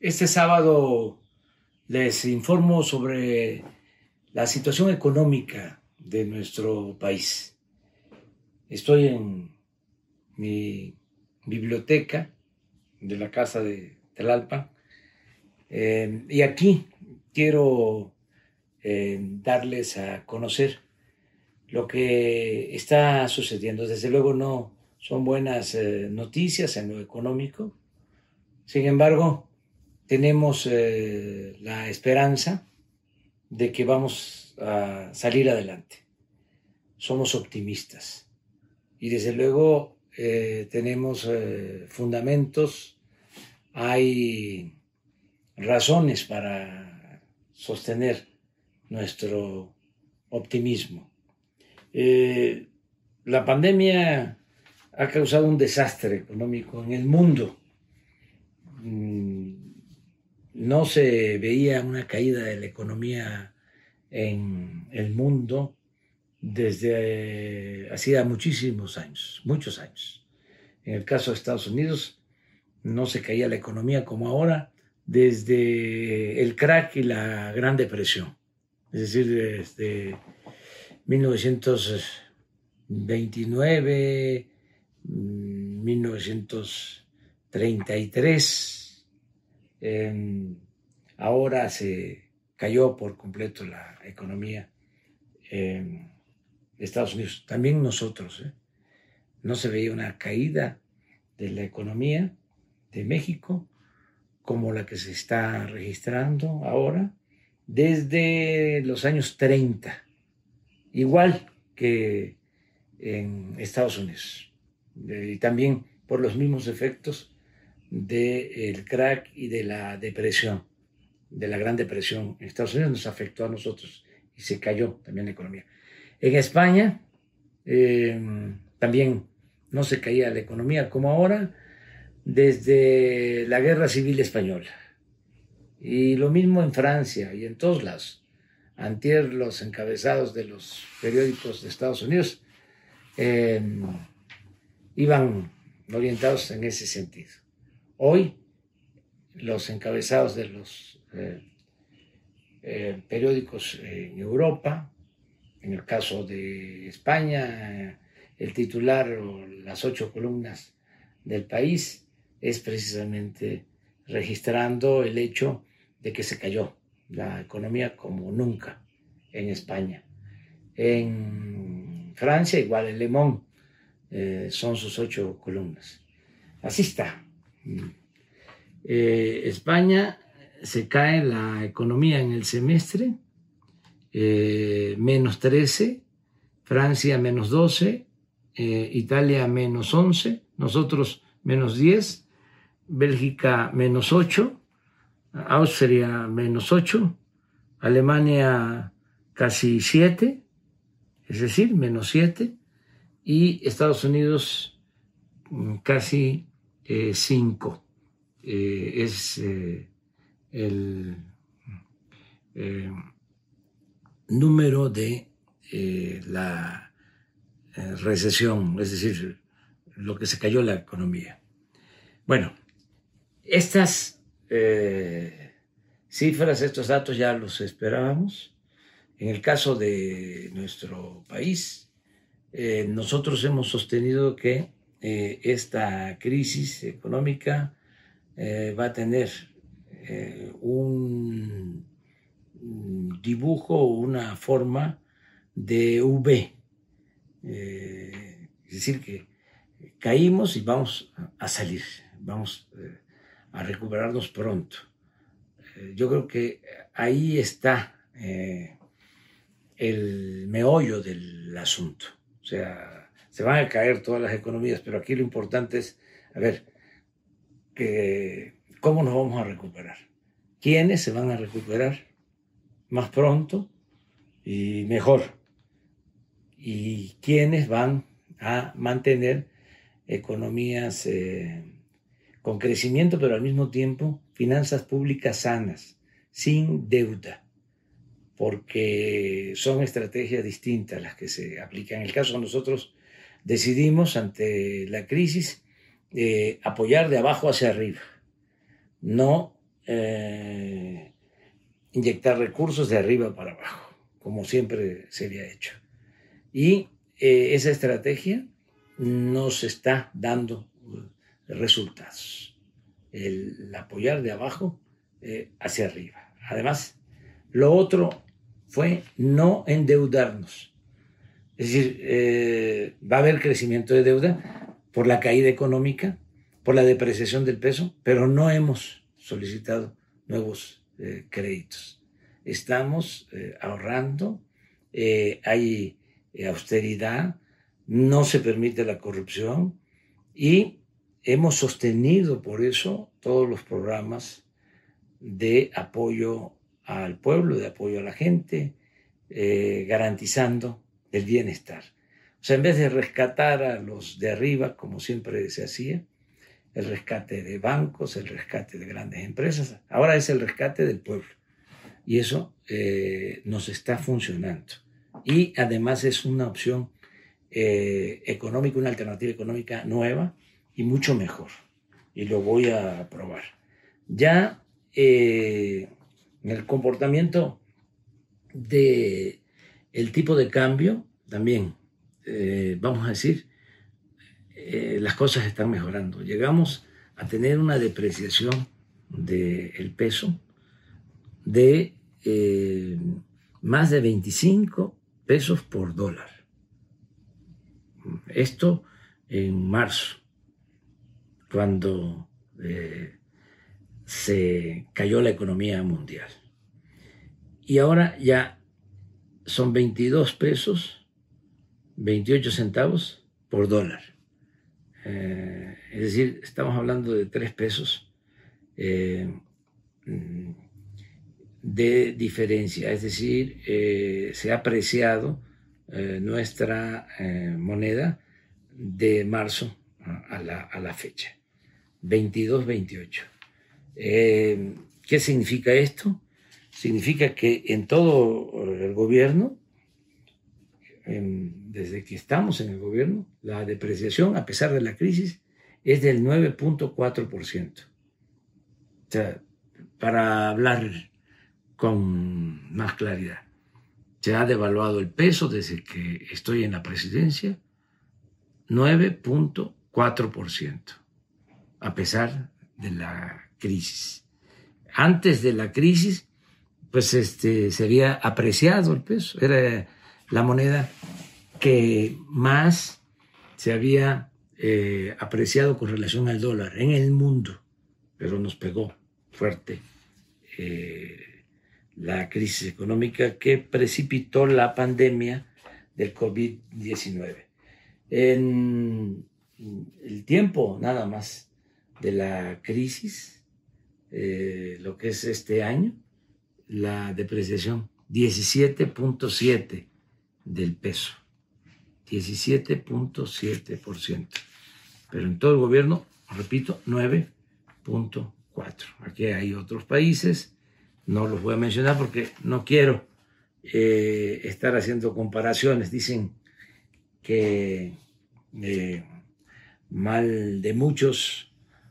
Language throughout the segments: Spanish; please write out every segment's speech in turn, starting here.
Este sábado les informo sobre la situación económica de nuestro país. Estoy en mi biblioteca de la casa de Telalpan eh, y aquí quiero eh, darles a conocer lo que está sucediendo. Desde luego no son buenas eh, noticias en lo económico. Sin embargo, tenemos eh, la esperanza de que vamos a salir adelante. Somos optimistas y desde luego eh, tenemos fundamentos, hay razones para sostener nuestro optimismo. la pandemia ha causado un desastre económico en el mundo. Mm, no se veía una caída de la economía en el mundo desde hacía muchísimos años, muchos años. En el caso de Estados Unidos, no se caía la economía como ahora desde el crack y la Gran Depresión, es decir, desde 1929, 1933. Ahora se cayó por completo la economía de Estados Unidos. También nosotros. ¿eh? No se veía una caída de la economía de México como la que se está registrando ahora desde los años 30, igual que en Estados Unidos y también por los mismos efectos del crack y de la depresión, de la Gran Depresión. En Estados Unidos nos afectó a nosotros y se cayó también la economía. En España em, también no se caía la economía como ahora desde la Guerra Civil Española. Y lo mismo en Francia y en todos lados. Antier los encabezados de los periódicos de Estados Unidos eh, iban orientados en ese sentido. Hoy, los encabezados de los eh, eh, periódicos en Europa, en el caso de España, el titular o las ocho columnas del país es precisamente registrando el hecho de que se cayó la economía como nunca en España. En Francia, igual en Le Monde, eh, son sus ocho columnas. Así está. Eh, España se cae la economía en el semestre, eh, menos 13, Francia menos 12, Italia menos 11, nosotros menos 10, Bélgica menos 8, Austria menos 8, Alemania casi 7, es decir, menos 7, y Estados Unidos mm, casi 5. Eh, eh, es eh, el número de la recesión, es decir, lo que se cayó la economía. Bueno, estas cifras, estos datos ya los esperábamos. En el caso de nuestro país, nosotros hemos sostenido que eh, esta crisis económica eh, va a tener un dibujo o una forma de V. es decir, que caímos y vamos a salir, vamos a recuperarnos pronto. yo creo que ahí está el meollo del asunto. O sea, se van a caer todas las economías, pero aquí lo importante es, a ver, que, ¿cómo nos vamos a recuperar? ¿Quiénes se van a recuperar más pronto y mejor? ¿Y quiénes van a mantener economías eh, con crecimiento, pero al mismo tiempo finanzas públicas sanas, sin deuda? porque son estrategias distintas las que se aplican. En el caso de nosotros decidimos ante la crisis eh, apoyar de abajo hacia arriba, no eh, inyectar recursos de arriba para abajo, como siempre se había hecho. Y eh, esa estrategia nos está dando resultados. El, apoyar de abajo eh, hacia arriba. Además, lo otro fue no endeudarnos. Es decir, va a haber crecimiento de deuda por la caída económica, por la depreciación del peso, pero no hemos solicitado nuevos eh, créditos. Estamos eh, ahorrando, eh, hay austeridad, no se permite la corrupción y hemos sostenido por eso todos los programas de apoyo al pueblo, de apoyo a la gente, garantizando el bienestar. O sea, en vez de rescatar a los de arriba, como siempre se hacía, el rescate de bancos, el rescate de grandes empresas, ahora es el rescate del pueblo. Y eso eh, nos está funcionando. Y además es una opción eh, económica, una alternativa económica nueva y mucho mejor. Y lo voy a probar. Ya eh, el comportamiento de el tipo de cambio también, vamos a decir, eh, las cosas están mejorando. Llegamos a tener una depreciación del peso de eh, más de 25 pesos por dólar. Esto en marzo, cuando eh, se cayó la economía mundial. Y ahora ya son 22 pesos, 28 centavos por dólar. Eh, es decir, estamos hablando de tres pesos eh, de diferencia. Es decir, eh, se ha apreciado nuestra moneda de marzo a la, a la fecha. 22-28. ¿Qué significa esto? Significa que en todo el gobierno desde que estamos en el gobierno, la depreciación, a pesar de la crisis, es del 9.4%. O sea, para hablar con más claridad, se ha devaluado el peso desde que estoy en la presidencia, 9.4%, a pesar de la crisis. Antes de la crisis, pues este, se había apreciado el peso, era la moneda que más se había eh, apreciado con relación al dólar en el mundo, pero nos pegó fuerte eh, la crisis económica que precipitó la pandemia del COVID-19. En el tiempo nada más de la crisis, eh, lo que es este año, la depreciación 17.7 del peso, 17.7%. Pero en todo el gobierno, repito, 9.4%. Aquí hay otros países, no los voy a mencionar porque no quiero eh, estar haciendo comparaciones. Dicen que eh, mal de muchos,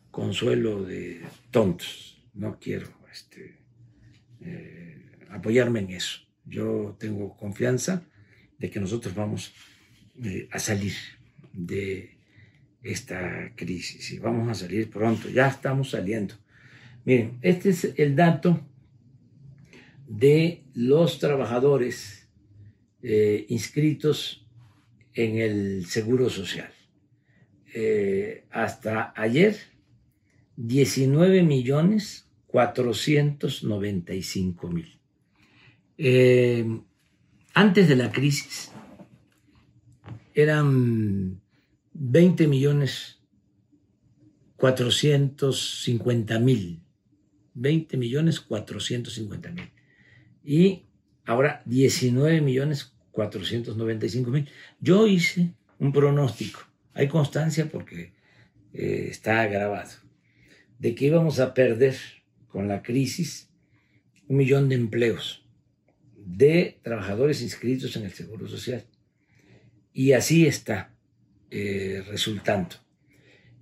consuelo de tontos. No quiero este, eh, apoyarme en eso. Yo tengo confianza de que nosotros vamos eh, a salir de esta crisis y vamos a salir pronto, ya estamos saliendo. Miren, este es el dato de los trabajadores eh, inscritos en el Seguro Social. Hasta ayer, 19 millones 495 mil. Antes de la crisis eran 20 millones 450 mil. 20 millones 450 mil. Y ahora 19 millones 495 mil. Yo hice un pronóstico, hay constancia porque eh, está grabado, de que íbamos a perder con la crisis un millón de empleos de trabajadores inscritos en el Seguro Social. Y así está eh, resultando.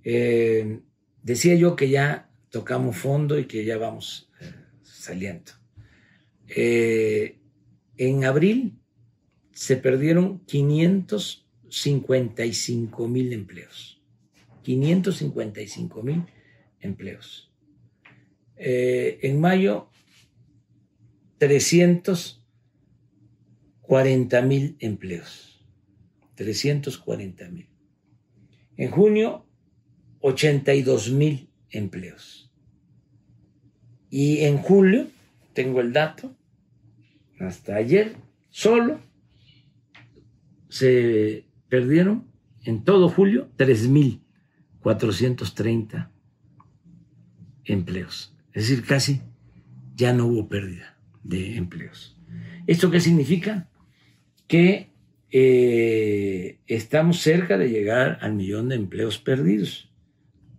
Eh, decía yo que ya tocamos fondo y que ya vamos eh, saliendo. En abril se perdieron 555 mil empleos. 555 mil empleos. Eh, en mayo, 340 mil empleos. 340 mil. En junio, 82 mil empleos. Y en julio, tengo el dato, hasta ayer, solo se perdieron en todo julio 3.430 empleos. Es decir, casi ya no hubo pérdida de empleos. ¿Esto qué significa? Que eh, estamos cerca de llegar al millón de empleos perdidos,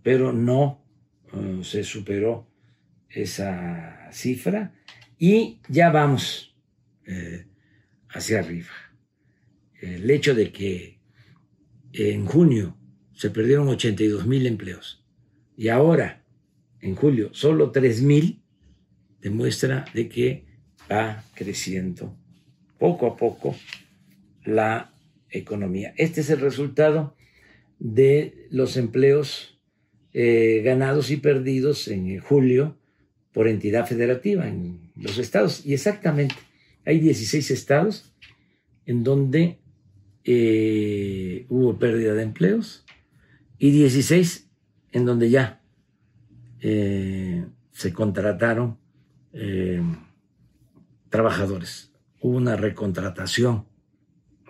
pero no uh, se superó esa cifra y ya vamos eh, hacia arriba. El hecho de que en junio se perdieron 82 mil empleos y ahora en julio solo 3 mil demuestra de que va creciendo poco a poco la economía. Este es el resultado de los empleos eh, ganados y perdidos en julio por entidad federativa en los estados. Y exactamente, hay 16 estados en donde eh, hubo pérdida de empleos y 16 en donde ya eh, se contrataron trabajadores. Hubo una recontratación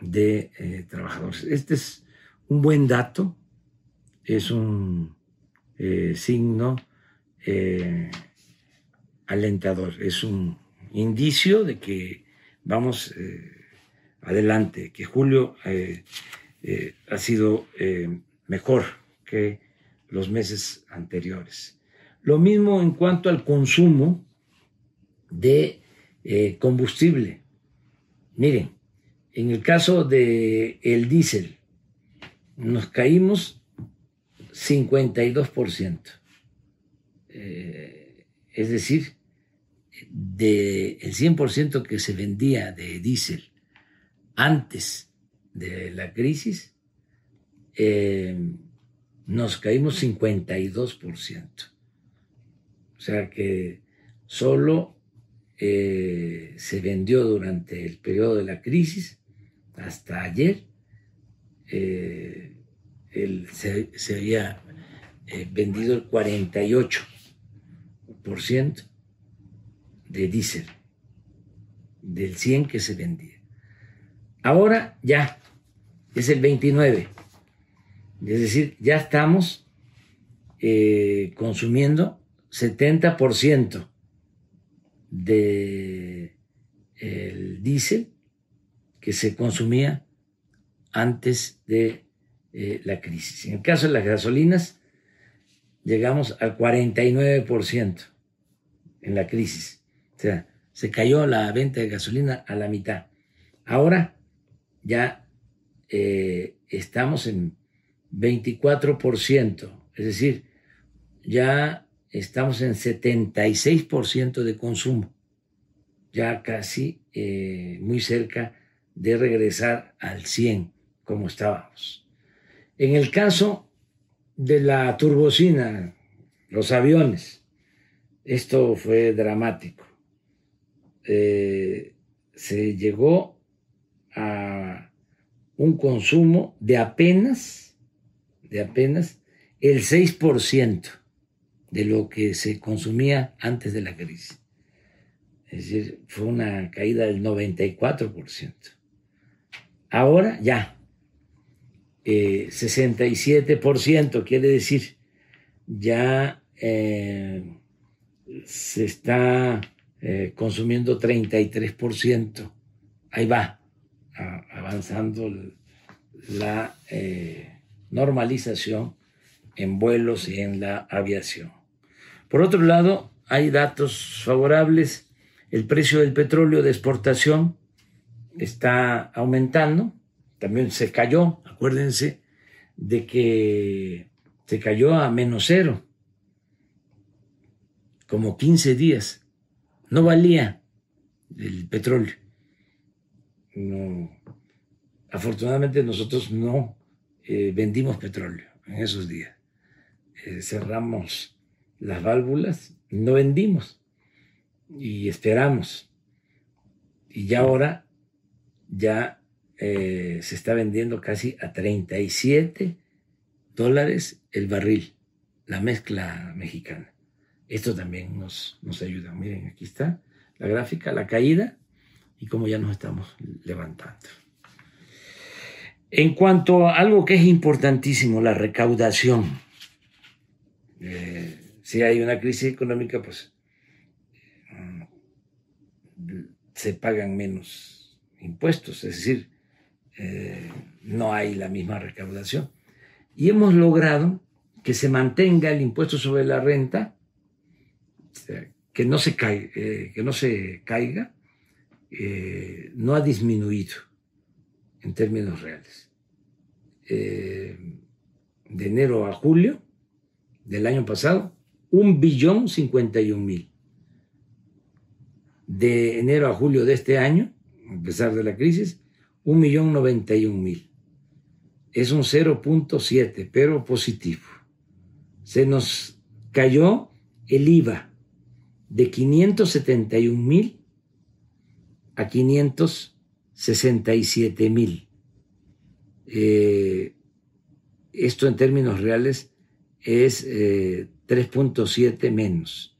de eh, trabajadores. Este es un buen dato, es un eh, signo eh, alentador, es un indicio de que vamos adelante, que julio ha sido mejor que los meses anteriores. Lo mismo en cuanto al consumo de combustible. Miren, en el caso de el diésel, nos caímos 52%. Eh, es decir, del el 100% que se vendía de diésel antes de la crisis, eh, nos caímos 52%. O sea que solo eh, se vendió durante el periodo de la crisis hasta ayer eh, se, había eh, vendido el 48% de diésel, del 100 que se vendía. Ahora ya es el 29, es decir, ya estamos consumiendo 70% del el diésel que se consumía antes de eh, la crisis. En el caso de las gasolinas, llegamos al 49% en la crisis. O sea, se cayó la venta de gasolina a la mitad. Ahora ya eh, estamos en 24%, es decir, ya estamos en 76% de consumo, ya casi eh, muy cerca de regresar al 100 como estábamos. En el caso de la turbocina, los aviones, esto fue dramático. Eh, se llegó a un consumo de apenas, de apenas el 6% de lo que se consumía antes de la crisis. Es decir, fue una caída del 94%. Ahora ya, 67% eh, quiere decir, ya eh, se está eh, consumiendo 33%. Ahí va, avanzando la normalización en vuelos y en la aviación. Por otro lado, hay datos favorables. El precio del petróleo de exportación está aumentando, también se cayó, acuérdense de que se cayó a menos cero como 15 días. No valía el petróleo. No. Afortunadamente nosotros no eh, vendimos petróleo en esos días. Eh, cerramos las válvulas, no vendimos y esperamos. Y ya ahora ya eh, se está vendiendo casi a 37 dólares el barril, la mezcla mexicana. Esto también nos, nos ayuda. Miren, aquí está la gráfica, la caída y cómo ya nos estamos levantando. En cuanto a algo que es importantísimo, la recaudación. Eh, si hay una crisis económica, pues mm, se pagan menos impuestos, es decir, eh, no hay la misma recaudación. Y hemos logrado que se mantenga el impuesto sobre la renta, que no se, eh, que no se caiga, eh, no ha disminuido en términos reales. de enero a julio del año pasado, un billón cincuenta y un mil. De enero a julio de este año, a pesar de la crisis, un millón noventa y un mil. Es un 0.7, pero positivo. Se nos cayó el IVA de 571 mil a 567 mil. Eh, esto en términos reales es 3.7 eh, menos.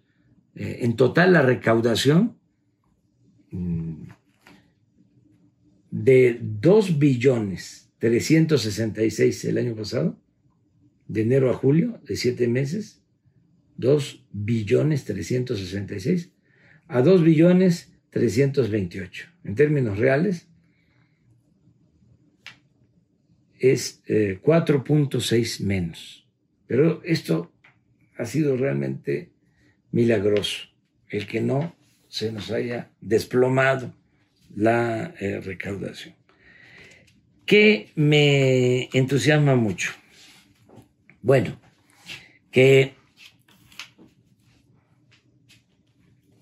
Eh, en total la recaudación mm, de 2 billones 366 el año pasado, de enero a julio, de 7 meses, 2 billones 366 a 2 billones 328. En términos reales, es 4.6 eh, menos. Pero esto ha sido realmente milagroso, el que no se nos haya desplomado la eh, recaudación. ¿Qué me entusiasma mucho? Bueno, que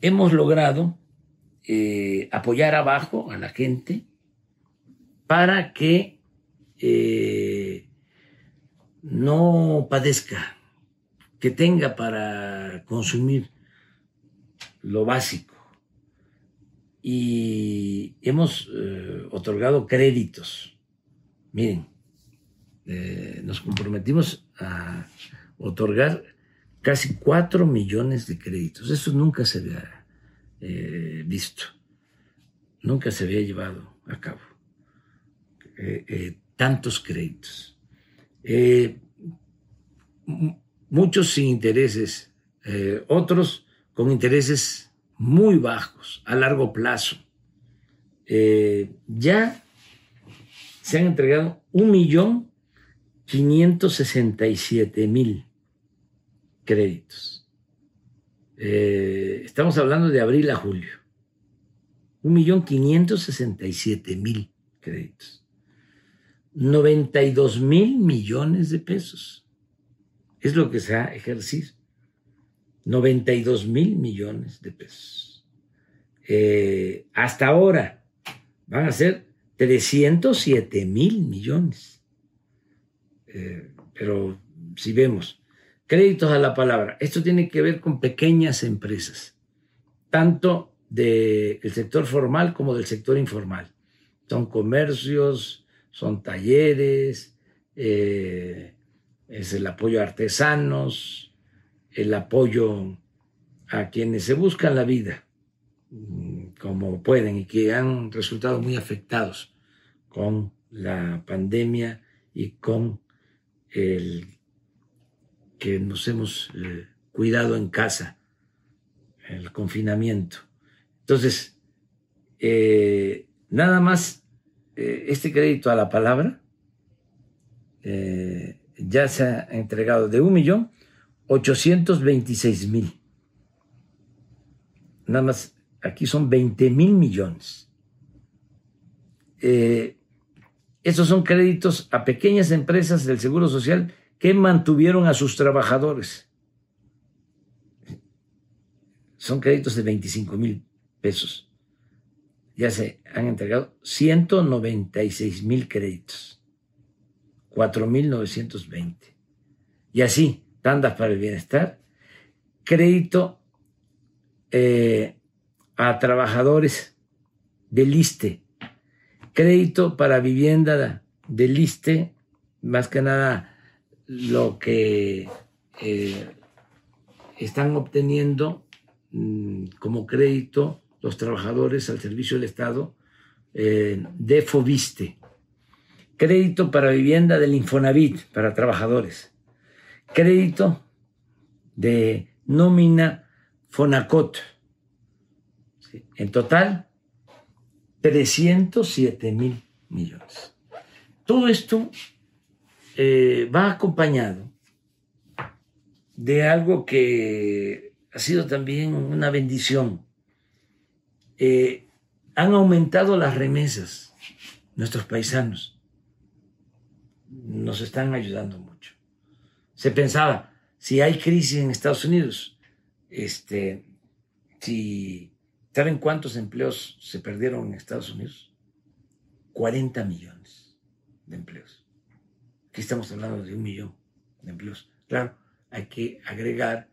hemos logrado eh, apoyar abajo a la gente para que eh, no padezca, que tenga para consumir lo básico y hemos eh, otorgado créditos. Miren, eh, nos comprometimos a otorgar casi cuatro millones de créditos. Eso nunca se había eh, visto, nunca se había llevado a cabo. tantos créditos. Muchos sin intereses, otros con intereses muy bajos a largo plazo. Eh, ya se han entregado un millón quinientos sesenta y siete mil créditos. Eh, estamos hablando de abril a julio. Un millón quinientos sesenta y siete mil créditos. 92 mil millones de pesos. Es lo que se ha ejercido. 92 mil millones de pesos. Eh, hasta ahora van a ser 307 mil millones. Eh, pero si vemos, créditos a la palabra, esto tiene que ver con pequeñas empresas, tanto del sector formal como del sector informal. Son comercios, son talleres, eh, es el apoyo a artesanos, el apoyo a quienes se buscan la vida mm, como pueden y que han resultado muy afectados con la pandemia y con el que nos hemos eh, cuidado en casa, el confinamiento. Entonces, eh, nada más eh, este crédito a la palabra ya se ha entregado de un millón 826 mil. Nada más, aquí son 20 mil millones. Eh, estos son créditos a pequeñas empresas del Seguro Social que mantuvieron a sus trabajadores. son créditos de 25 mil pesos. Ya se han entregado 196 mil créditos, 4.920. Y así, tandas para el bienestar, crédito eh, a trabajadores del ISTE, crédito para vivienda del ISTE, más que nada lo que eh, están obteniendo mm, como crédito los trabajadores al servicio del Estado eh, de Fobiste, crédito para vivienda del Infonavit para trabajadores, crédito de nómina Fonacot. En total, 307 mil millones. Todo esto eh, va acompañado de algo que ha sido también una bendición. Eh, han aumentado las remesas, nuestros paisanos nos están ayudando mucho. Se pensaba, si hay crisis en Estados Unidos, este, si, ¿saben cuántos empleos se perdieron en Estados Unidos? 40 millones de empleos. Aquí estamos hablando de un millón de empleos. Claro, hay que agregar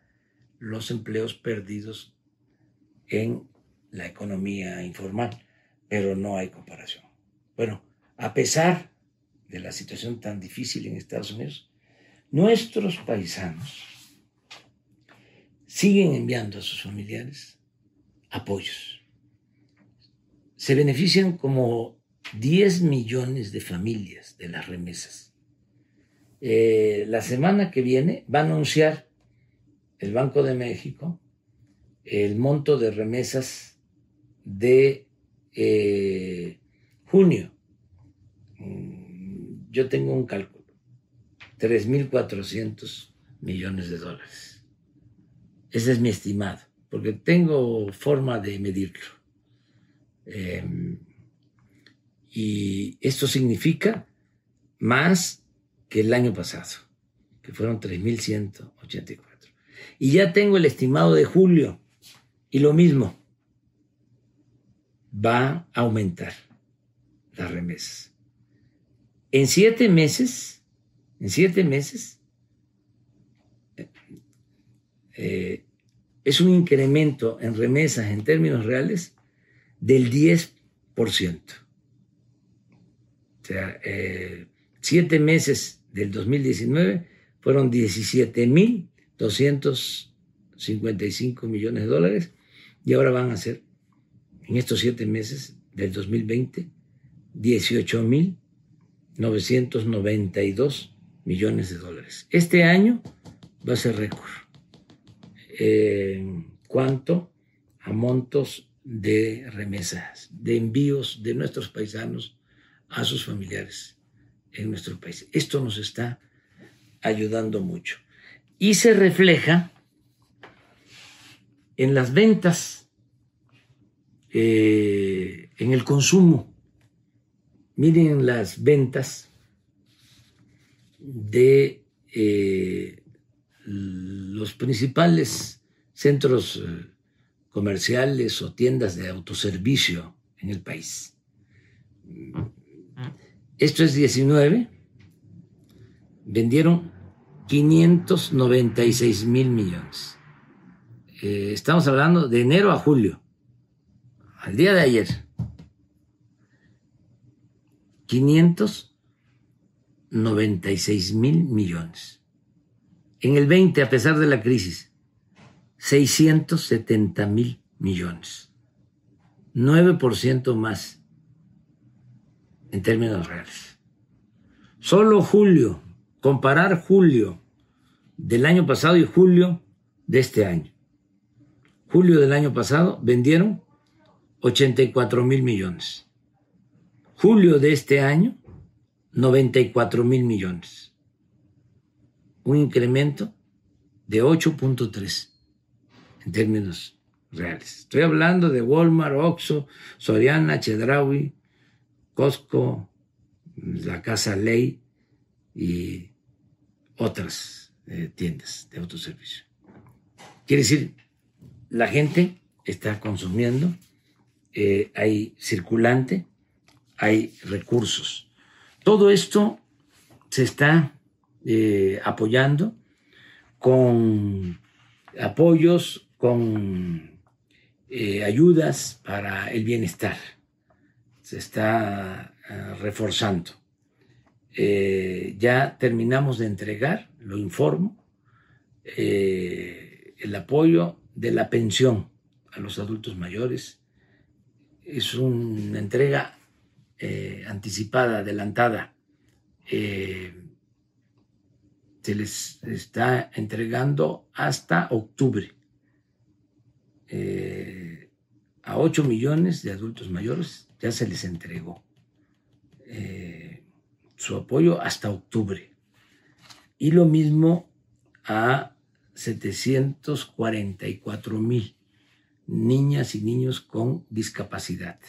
los empleos perdidos en la economía informal, pero no hay comparación. Bueno, a pesar de la situación tan difícil en Estados Unidos, nuestros paisanos siguen enviando a sus familiares apoyos. Se benefician como 10 millones de familias de las remesas. Eh, la semana que viene va a anunciar el Banco de México el monto de remesas de eh, junio. Yo tengo un cálculo, 3.400 millones de dólares. Ese es mi estimado, porque tengo forma de medirlo. Em, y esto significa más que el año pasado, que fueron 3.184. Y ya tengo el estimado de julio, y lo mismo, va a aumentar las remesas. En siete meses, en siete meses, eh, es un incremento en remesas en términos reales del 10%. O sea, eh, siete meses del 2019 fueron 17.255 millones de dólares y ahora van a ser, en estos siete meses del 2020, 18.992 millones de dólares. Este año va a ser récord. En cuanto a montos de remesas, de envíos de nuestros paisanos a sus familiares en nuestro país. Esto nos está ayudando mucho. Y se refleja en las ventas, eh, en el consumo. Miren las ventas de eh, los principales centros eh, comerciales o tiendas de autoservicio en el país esto es 19, vendieron 596 mil millones. Eh, estamos hablando de enero a julio, al día de ayer. 596 mil millones. En el 20, a pesar de la crisis, 670 mil millones. 9% más en términos reales. Solo julio, comparar julio del año pasado y julio de este año. Julio del año pasado vendieron 84 mil millones. Julio de este año, 94 mil millones. Un incremento de 8.3 en términos reales. Estoy hablando de Walmart, Oxxo, Soriana, Chedraui, Costco, la Casa Ley y otras eh, tiendas de autoservicio. Quiere decir, la gente está consumiendo, eh, hay circulante, hay recursos. Todo esto se está eh, apoyando con apoyos, con eh, ayudas para el bienestar. Se está reforzando. ya terminamos de entregar, lo informo, el apoyo de la pensión a los adultos mayores. Es una entrega eh, anticipada, adelantada. Eh, se les está entregando hasta octubre eh, a 8 millones de adultos mayores ya se les entregó su apoyo hasta octubre. Y lo mismo a 744 mil niñas y niños con discapacidad.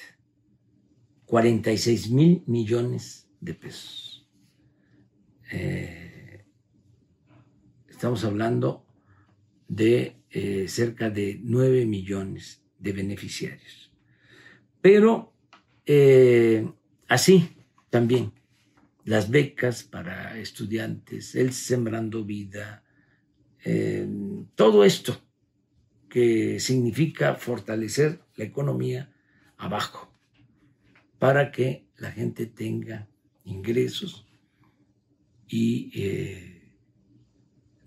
46 mil millones de pesos. Eh, estamos hablando de eh, cerca de 9 millones de beneficiarios. Pero eh, así también las becas para estudiantes, el Sembrando Vida, todo esto que significa fortalecer la economía abajo, para que la gente tenga ingresos y eh,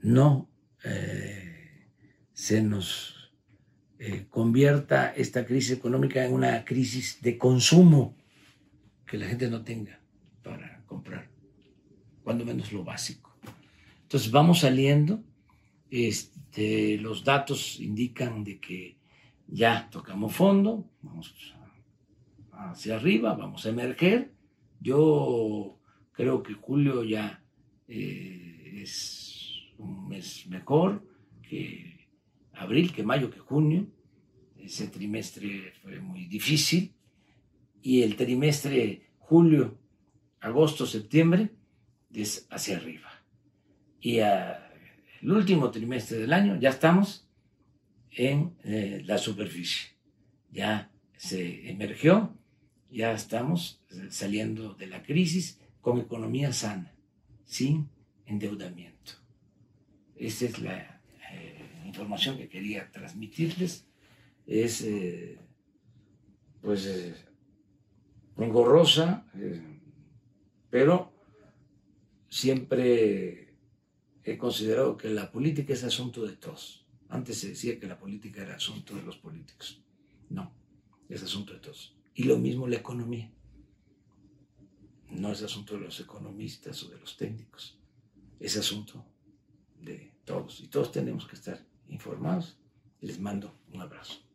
no eh, se nos eh, convierta esta crisis económica en una crisis de consumo, que la gente no tenga para comprar, cuando menos lo básico. Entonces vamos saliendo este, los datos indican de que ya tocamos fondo, vamos hacia arriba, vamos a emerger. Yo creo que julio ya eh, es un mes mejor que abril, que mayo, que junio. Ese trimestre fue muy difícil y el trimestre julio, agosto, septiembre es hacia arriba. Y el último trimestre del año ya estamos en eh, la superficie. Ya se emergió, ya estamos saliendo de la crisis con economía sana, sin endeudamiento. Esa es la eh, información que quería transmitirles. Es, eh, pues, engorrosa, pero siempre he considerado que la política es asunto de todos. Antes se decía que la política era asunto de los políticos. No, es asunto de todos. Y lo mismo la economía. No es asunto de los economistas o de los técnicos. Es asunto de todos. Y todos tenemos que estar informados. Les mando un abrazo.